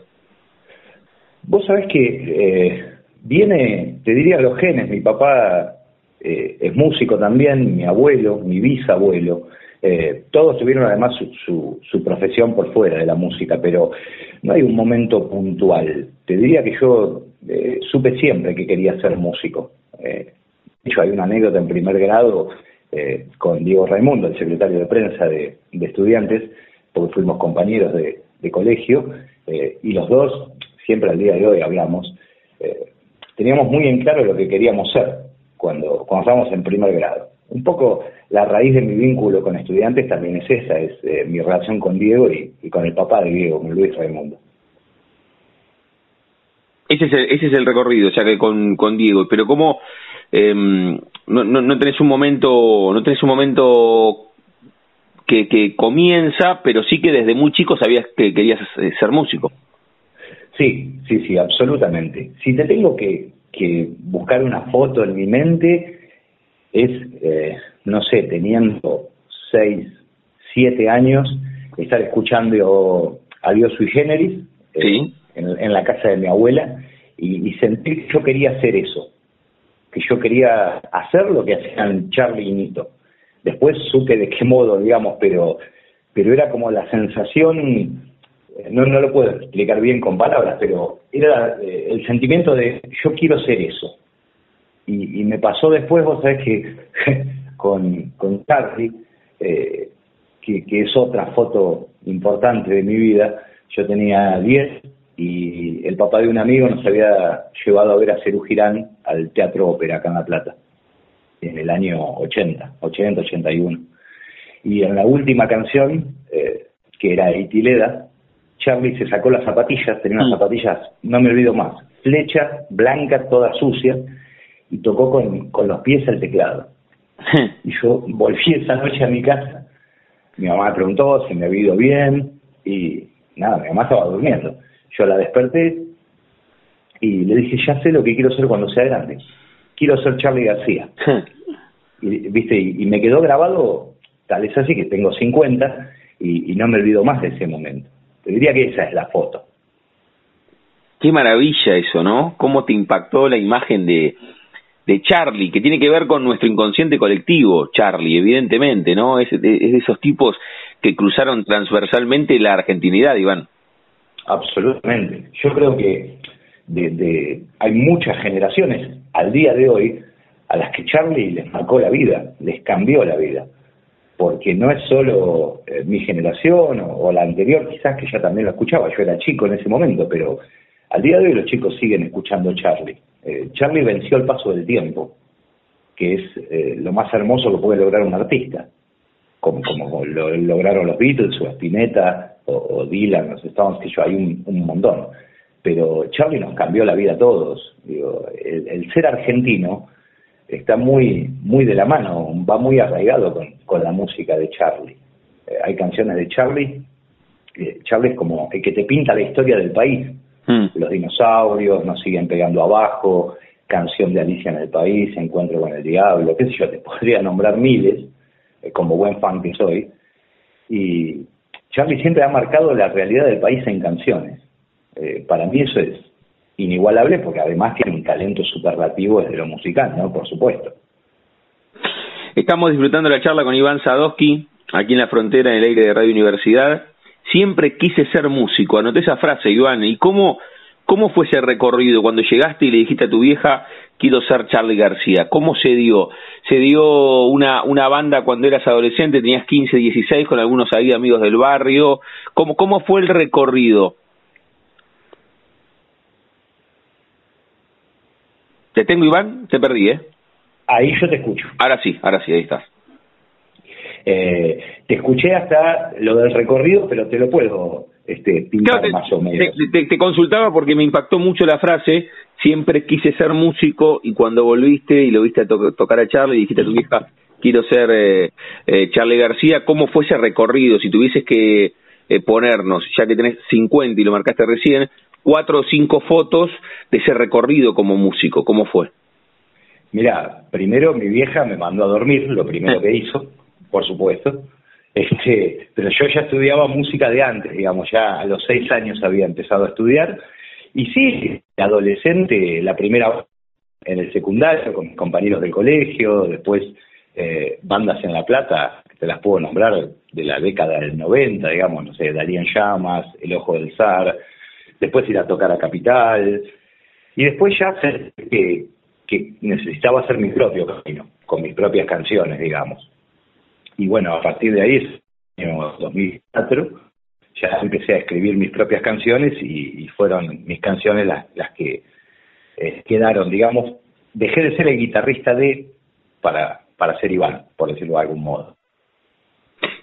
Vos sabés que eh, viene, te diría, los genes. Mi papá eh, es músico también, mi abuelo, mi bisabuelo. Eh, todos tuvieron además su, su, profesión por fuera de la música, pero no hay un momento puntual. Te diría que yo eh, supe siempre que quería ser músico. de hecho, hay una anécdota en primer grado con Diego Raimundo, el secretario de prensa de, estudiantes, porque fuimos compañeros de colegio, y los dos, siempre al día de hoy hablamos, teníamos muy en claro lo que queríamos ser cuando, cuando estábamos en primer grado. Un poco la raíz de mi vínculo con estudiantes también es esa, es eh, mi relación con Diego y, con el papá de Diego, con Luis Raimundo. Ese es el, ese es el recorrido, o sea que con, con Diego, pero ¿cómo em, no, no, no tenés un momento, no tenés un momento que, que comienza, pero sí que desde muy chico sabías que querías eh, ser músico? Sí, sí, sí, absolutamente. Si te tengo que, buscar una foto en mi mente, es, eh, no sé, teniendo seis, siete años, estar escuchando a Dios sui generis eh, en, la casa de mi abuela y, sentir que yo quería hacer eso, que yo quería hacer lo que hacían Charlie y Nito. Después supe de qué modo, digamos, pero, pero era como la sensación no, no lo puedo explicar bien con palabras, pero era eh, el sentimiento de yo quiero ser eso. Y, me pasó después, vos sabés que con, con Charlie, eh, que, que, es otra foto importante de mi vida, yo tenía 10 y el papá de un amigo nos había llevado a ver a Cerú Girán al Teatro Ópera acá en La Plata, en el año 80, 80, 81. Y en la última canción, eh, que era Itileda, Charlie se sacó las zapatillas, tenía unas mm. zapatillas, no me olvido más, flecha, blanca, toda sucia, y tocó con, con los pies el teclado. y yo volví esa noche a mi casa, mi mamá me preguntó si me había ido bien, y nada, mi mamá estaba durmiendo. Yo la desperté y le dije, ya sé lo que quiero ser cuando sea grande. Quiero ser Charlie García. y, ¿viste? Y, me quedó grabado, tal es así que tengo 50 y, y no me olvido más de ese momento. Te diría que esa es la foto. Qué maravilla eso, ¿no? ¿Cómo te impactó la imagen de, de Charlie, que tiene que ver con nuestro inconsciente colectivo, Charlie, evidentemente, ¿no? Es, es de esos tipos que cruzaron transversalmente la argentinidad, Iván. Absolutamente. Yo creo que de, de, hay muchas generaciones al día de hoy a las que Charlie les marcó la vida, les cambió la vida porque no es solo eh, mi generación o, la anterior, quizás que ya también lo escuchaba, yo era chico en ese momento, pero al día de hoy los chicos siguen escuchando Charlie. Eh, Charlie venció el paso del tiempo, que es eh, lo más hermoso que puede lograr un artista, como, como lo lograron los Beatles o Spinetta o, Dylan, los Stones, que yo hay un, un, montón. Pero Charlie nos cambió la vida a todos. Digo, el ser argentino está muy, muy de la mano, va muy arraigado con, con la música de Charlie. Eh, hay canciones de Charlie, eh, Charlie es como el que te pinta la historia del país. Hmm. Los dinosaurios nos siguen pegando abajo, canción de Alicia en el país, Encuentro con el diablo, qué sé yo, te podría nombrar miles, eh, como buen fan que soy. Y Charlie siempre ha marcado la realidad del país en canciones. para mí eso es inigualable porque además tiene un talento superlativo desde lo musical, ¿no? Por supuesto. Estamos disfrutando la charla con Iván Sadowski, aquí en la frontera, en el aire de Radio Universidad. Siempre quise ser músico, anoté esa frase, Iván, ¿y cómo, cómo fue ese recorrido cuando llegaste y le dijiste a tu vieja, quiero ser Charlie García? ¿Cómo se dio? ¿Se dio una, una banda cuando eras adolescente, tenías 15, 16, con algunos ahí amigos del barrio? ¿Cómo, cómo fue el recorrido? ¿Te tengo, Iván? Te perdí, ¿eh? Ahí yo te escucho. Ahora sí, ahora sí, ahí estás. Eh, te escuché hasta lo del recorrido, pero te lo puedo este, pintar más o menos. Te, consultaba porque me impactó mucho la frase, siempre quise ser músico y cuando volviste y lo viste a tocar a Charlie y dijiste a tu hija, quiero ser eh, eh, Charlie García, ¿cómo fue ese recorrido? Si tuvieses que eh, ponernos, ya que tenés 50 y lo marcaste recién, cuatro o cinco fotos de ese recorrido como músico? ¿Cómo fue? Mira, primero mi vieja me mandó a dormir, lo primero que hizo, por supuesto. Este, pero yo ya estudiaba música de antes, digamos, ya a los seis años había empezado a estudiar. Y sí, adolescente, la primera en el secundario, con mis compañeros del colegio, después eh, bandas en La Plata, te las puedo nombrar, de la década del 90, digamos, no sé, Darío Llamas, El Ojo del Zar, después ir a tocar a Capital, y después ya que, que necesitaba hacer mi propio camino, con mis propias canciones, digamos. Y bueno, a partir de ahí, en 2004, ya empecé a escribir mis propias canciones y, fueron mis canciones las, que eh, quedaron, digamos, dejé de ser el guitarrista de para, para ser Iván, por decirlo de algún modo.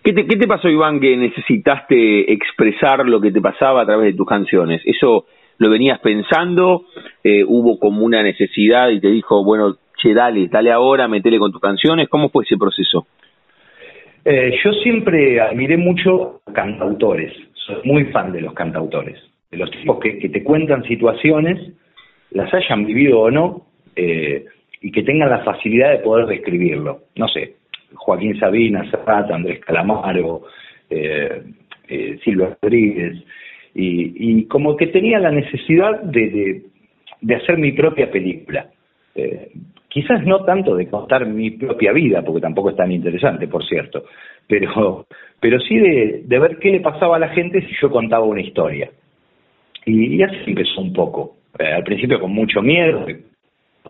¿Qué te, ¿Qué te pasó, Iván, que necesitaste expresar lo que te pasaba a través de tus canciones? ¿Eso lo venías pensando? Eh, ¿Hubo como una necesidad y te dijo, bueno, che, dale, dale ahora, metele con tus canciones? ¿Cómo fue ese proceso? Eh, yo siempre admiré mucho cantautores, soy muy fan de los cantautores, de los tipos que, que te cuentan situaciones, las hayan vivido o no, eh, y que tengan la facilidad de poder describirlo. No sé, Joaquín Sabina, Serrat, Andrés Calamaro, eh, eh, Silvia Rodríguez, y, como que tenía la necesidad de, de, hacer mi propia película. Eh, quizás no tanto de contar mi propia vida, porque tampoco es tan interesante, por cierto, pero, pero sí de, de ver qué le pasaba a la gente si yo contaba una historia. Y, así empezó un poco. Eh, al principio con mucho miedo,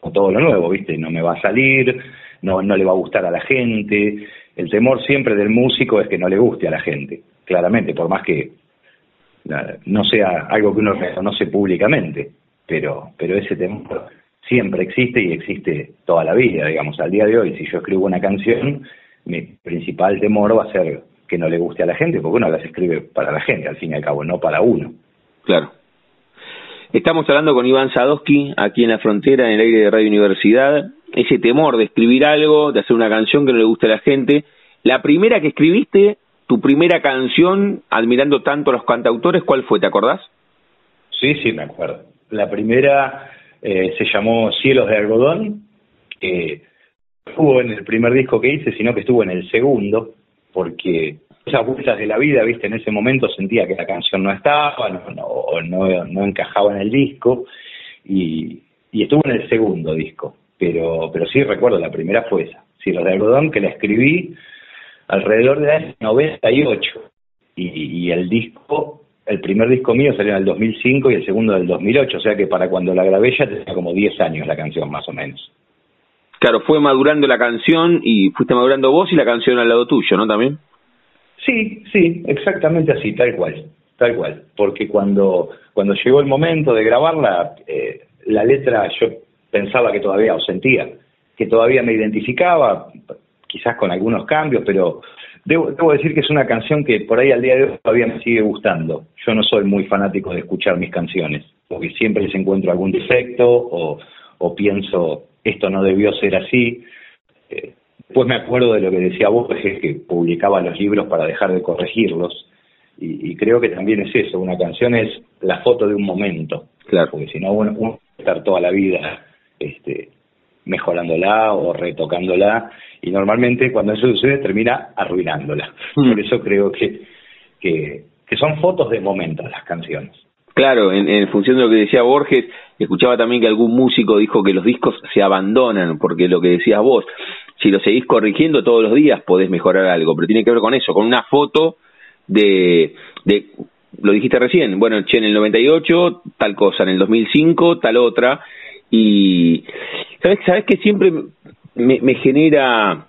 con todo lo nuevo, ¿viste? No me va a salir, no, no le va a gustar a la gente. El temor siempre del músico es que no le guste a la gente, claramente, por más que no sea algo que uno reconoce públicamente, pero, pero ese temor siempre existe y existe toda la vida, digamos, al día de hoy, si yo escribo una canción, mi principal temor va a ser que no le guste a la gente, porque uno las escribe para la gente, al fin y al cabo, no para uno. Claro. Estamos hablando con Iván Sadowski, aquí en la frontera, en el aire de Radio Universidad. Ese temor de escribir algo, de hacer una canción que no le guste a la gente. La primera que escribiste, tu primera canción, admirando tanto a los cantautores, ¿cuál fue? ¿Te acordás? Sí, sí, me acuerdo. La primera eh, se llamó Cielos de Algodón, que estuvo en el primer disco que hice, sino que estuvo en el segundo, porque esas vueltas de la vida, viste, en ese momento sentía que la canción no estaba, no, no, no, encajaba en el disco, y, y estuvo en el segundo disco, pero, pero sí recuerdo, la primera fue esa, Cielos de Algodón, que la escribí alrededor de año 98, y, y el disco el primer disco mío salió en el 2005 y el segundo del 2008, o sea que para cuando la grabé ya tenía como 10 años la canción más o menos. Claro, fue madurando la canción y fuiste madurando vos y la canción al lado tuyo, ¿no? También. Sí, sí, exactamente así, tal cual, tal cual, porque cuando cuando llegó el momento de grabarla, eh, la letra yo pensaba que todavía, o sentía, que todavía me identificaba, quizás con algunos cambios, pero Debo, decir que es una canción que por ahí al día de hoy todavía me sigue gustando. Yo no soy muy fanático de escuchar mis canciones, porque siempre les encuentro algún defecto o, pienso esto no debió ser así. Eh, después me acuerdo de lo que decía vos, es que publicaba los libros para dejar de corregirlos. Y, creo que también es eso, una canción es la foto de un momento. Claro. Porque si no, uno, uno estar toda la vida este, mejorándola o retocándola y normalmente cuando eso sucede termina arruinándola. Hmm. Por eso creo que, que, son fotos de momento las canciones. Claro, en, en, función de lo que decía Borges, escuchaba también que algún músico dijo que los discos se abandonan, porque lo que decías vos, si lo seguís corrigiendo todos los días podés mejorar algo, pero tiene que ver con eso, con una foto de, de lo dijiste recién, bueno, che, en el 98 tal cosa, en el 2005 tal otra, y sabes, sabes que siempre me, me genera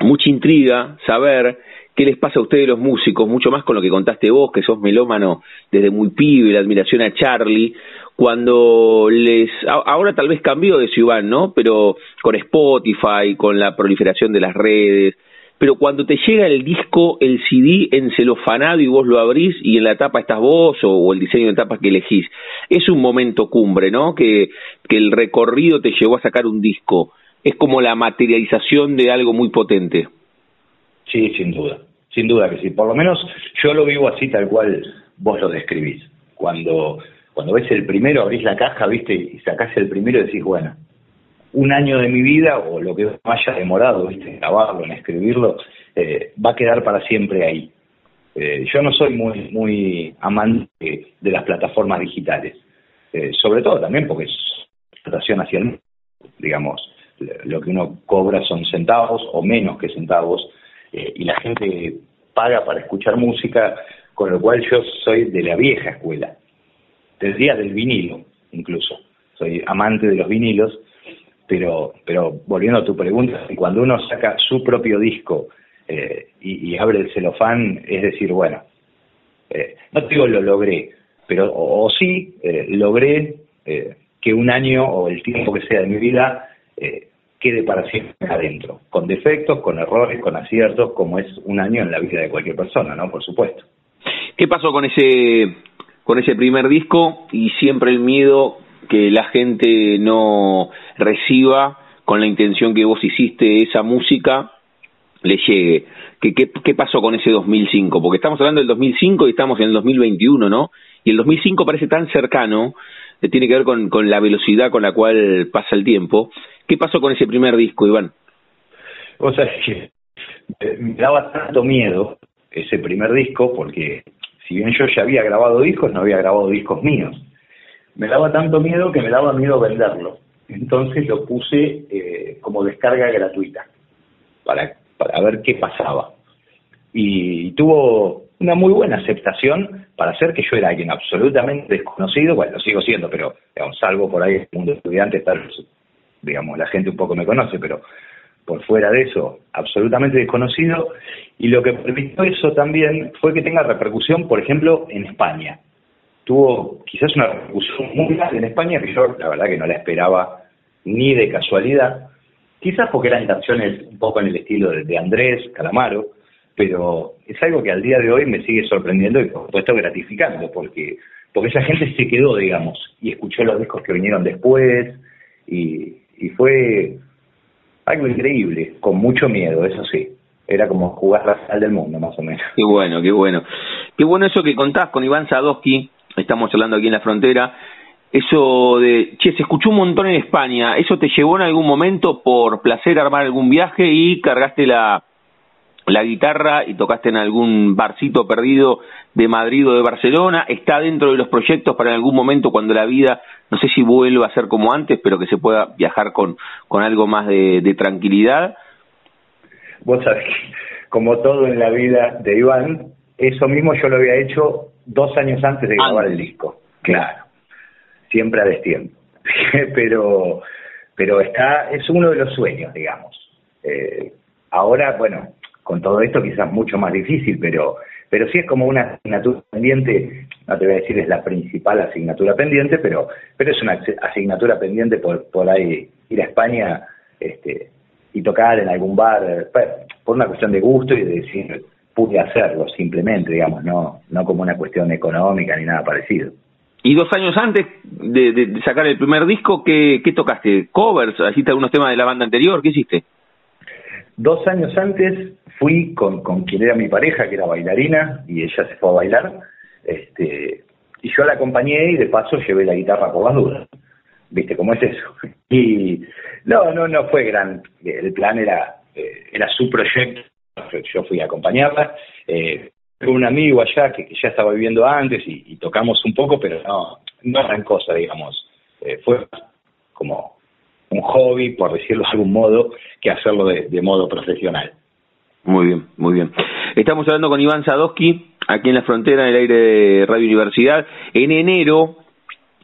mucha intriga saber qué les pasa a ustedes los músicos, mucho más con lo que contaste vos, que sos melómano desde muy pibe, la admiración a Charlie, cuando les, ahora tal vez cambió de ciudad, ¿no? Pero con Spotify, con la proliferación de las redes, pero cuando te llega el disco, el CD encelofanado y vos lo abrís y en la tapa estás vos o, el diseño de tapa que elegís, es un momento cumbre, ¿no? Que, que el recorrido te llevó a sacar un disco. Es como la materialización de algo muy potente. Sí, sin duda, sin duda que sí. Por lo menos yo lo vivo así tal cual vos lo describís. Cuando, cuando ves el primero, abrís la caja, viste, y sacás el primero y decís, bueno, un año de mi vida o lo que haya demorado, ¿viste? grabarlo, en escribirlo, eh, va a quedar para siempre ahí. Eh, yo no soy muy, muy amante de las plataformas digitales, eh, sobre todo también porque es explotación hacia el digamos, lo que uno cobra son centavos o menos que centavos, y la gente paga para escuchar música, con lo cual yo soy de la vieja escuela, del día del vinilo incluso, soy amante de los vinilos, pero, pero volviendo a tu pregunta, cuando uno saca su propio disco eh, y, abre el celofán, es decir, bueno, eh, no te digo lo logré, pero o, sí eh, logré que un año o el tiempo que sea de mi vida quede para siempre adentro, con defectos, con errores, con aciertos, como es un año en la vida de cualquier persona, ¿no? Por supuesto. ¿Qué pasó con ese con ese primer disco y siempre el miedo que la gente no reciba con la intención que vos hiciste esa música le llegue. ¿Qué, qué, qué pasó con ese 2005? Porque estamos hablando del 2005 y estamos en el 2021, ¿no? Y el 2005 parece tan cercano, que tiene que ver con, con la velocidad con la cual pasa el tiempo. ¿Qué pasó con ese primer disco, Iván? O sea, que me daba tanto miedo ese primer disco, porque si bien yo ya había grabado discos, no había grabado discos míos me daba tanto miedo que me daba miedo venderlo. Entonces lo puse eh, como descarga gratuita para, para ver qué pasaba. Y, tuvo una muy buena aceptación para hacer que yo era alguien absolutamente desconocido, bueno, lo sigo siendo, pero digamos, salvo por ahí el mundo estudiante, digamos, la gente un poco me conoce, pero por fuera de eso, absolutamente desconocido, y lo que permitió eso también fue que tenga repercusión, por ejemplo, en España. Tuvo quizás una repercusión muy grande en España, que yo la verdad que no la esperaba ni de casualidad, quizás porque eran canciones un poco en el estilo de, Andrés, Calamaro, pero es algo que al día de hoy me sigue sorprendiendo y por supuesto gratificando, porque, porque esa gente se quedó, digamos, y escuchó los discos que vinieron después, y, y fue algo increíble, con mucho miedo, eso sí. Era como jugar la final del mundo, más o menos. Qué bueno, qué bueno. Qué bueno eso que contás con Iván Sadowski, estamos hablando aquí en la frontera, eso de, che, se escuchó un montón en España, ¿eso te llevó en algún momento por placer armar algún viaje y cargaste la, guitarra y tocaste en algún barcito perdido de Madrid o de Barcelona? ¿Está dentro de los proyectos para en algún momento cuando la vida no sé si vuelva a ser como antes, pero que se pueda viajar con, algo más de, tranquilidad. Vos sabés como todo en la vida de Iván, eso mismo yo lo había hecho dos años antes de grabar el disco. Claro, siempre a destiempo. pero, pero está, es uno de los sueños, digamos. Eh, ahora, bueno, con todo esto quizás mucho más difícil, pero pero sí es como una asignatura pendiente, no te voy a decir es la principal asignatura pendiente, pero pero es una asignatura pendiente por, por ahí ir a España este, y tocar en algún bar, por una cuestión de gusto y de decir, pude hacerlo simplemente, digamos, no, no como una cuestión económica ni nada parecido. Y dos años antes de, de, sacar el primer disco, ¿qué, ¿qué tocaste? ¿Covers? ¿Hiciste algunos temas de la banda anterior? ¿Qué hiciste? Dos años antes fui con, con quien era mi pareja, que era bailarina, y ella se fue a bailar, este, y yo la acompañé y de paso llevé la guitarra por las dudas. ¿Viste cómo es eso? Y no, no, no fue gran. El plan era, eh, era su proyecto. Yo fui a acompañarla. Eh, un amigo allá que, ya estaba viviendo antes y, tocamos un poco, pero no, no gran cosa, digamos. Eh, fue como un hobby, por decirlo de algún modo, que hacerlo de modo profesional. Muy bien, muy bien. Estamos hablando con Iván Sadowski, aquí en la frontera del aire de Radio Universidad. En enero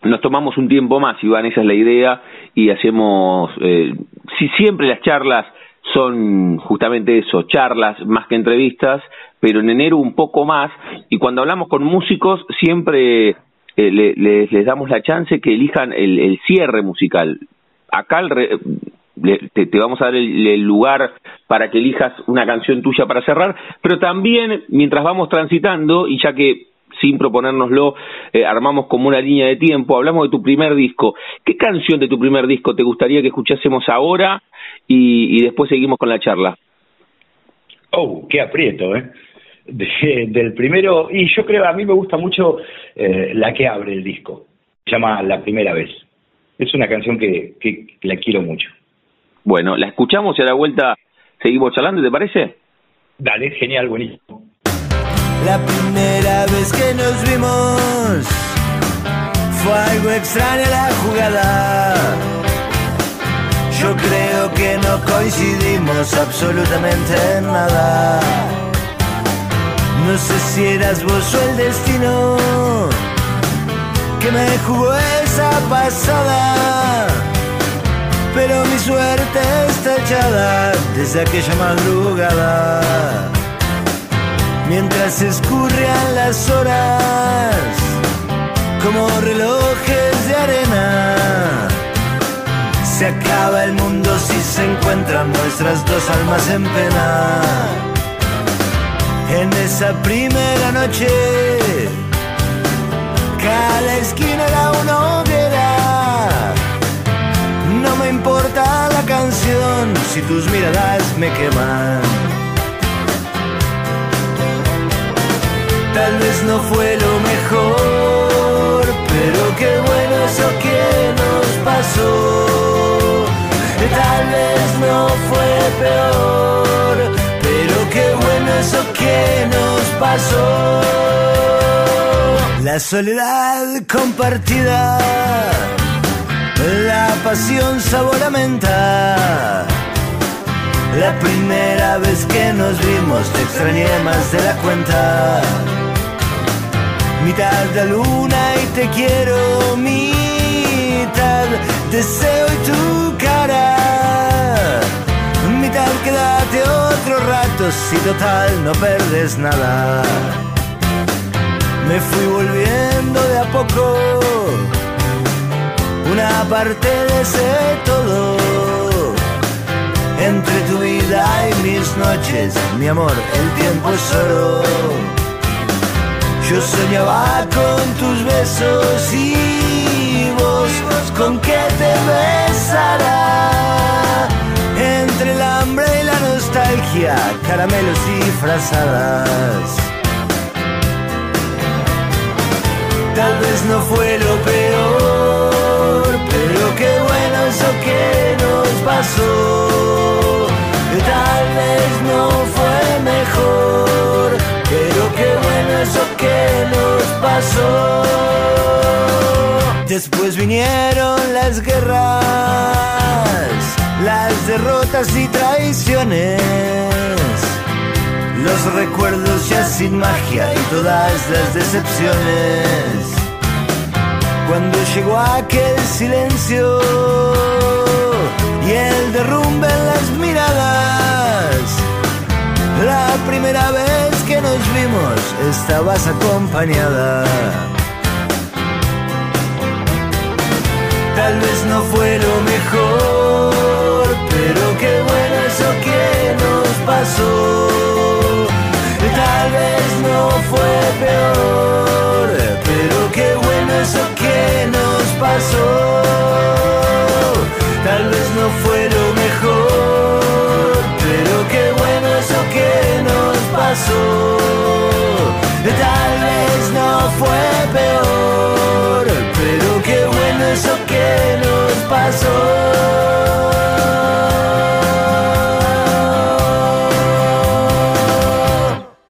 nos tomamos un tiempo más, Iván, esa es la idea, y hacemos, eh, si siempre las charlas son justamente eso, charlas más que entrevistas, pero en enero un poco más, y cuando hablamos con músicos siempre eh, les, damos la chance que elijan el, el cierre musical. Acá el te, vamos a dar el, lugar para que elijas una canción tuya para cerrar, pero también mientras vamos transitando, y ya que sin proponérnoslo, eh, armamos como una línea de tiempo, hablamos de tu primer disco. ¿Qué canción de tu primer disco te gustaría que escuchásemos ahora y, después seguimos con la charla? Oh, qué aprieto, ¿eh? del primero, y yo creo, a mí me gusta mucho eh, la que abre el disco, se llama La Primera Vez. Es una canción que, que la quiero mucho. Bueno, la escuchamos y a la vuelta seguimos charlando, ¿te parece? Dale, genial, buenísimo. La primera vez que nos vimos fue algo extraño la jugada. Yo creo que no coincidimos absolutamente en nada. No sé si eras vos o el destino que me jugó esa pasada pero mi suerte está echada desde aquella madrugada. Mientras escurrían las horas como relojes de arena. Se acaba el mundo si se encuentran nuestras dos almas en pena. En esa primera noche, cada esquina era una hoguera no me importa la canción si tus miradas me queman. Tal vez no fue lo mejor, pero qué bueno eso que nos pasó. Tal vez no fue peor, pero qué bueno eso que nos pasó. La soledad compartida la pasión sabor. La primera vez que nos vimos te extrañé más de la cuenta. Mitad de luna y te quiero, mitad deseo y tu cara. Quédate otro rato si total no perdes nada. Me fui volviendo de a poco una parte de ese todo. Entre tu vida y mis noches, mi amor, el tiempo es oro. Yo soñaba con tus besos y vos con que te besara. Caramelos y frazadas. Tal vez no fue lo peor, pero qué bueno eso que nos pasó. Tal vez no fue mejor, pero qué bueno eso que nos pasó. Después vinieron las guerras, las derrotas y traiciones. Los recuerdos ya sin magia y todas las decepciones. Cuando llegó aquel silencio y el derrumbe en las miradas, la primera vez que nos vimos estabas acompañada. tal vez no fue lo mejor, pero qué bueno eso que nos pasó. Tal vez no fue peor, pero qué bueno eso que nos pasó. Tal vez no fue lo mejor, pero qué bueno eso que nos pasó. Tal vez no fue peor, pero qué bueno eso que passou.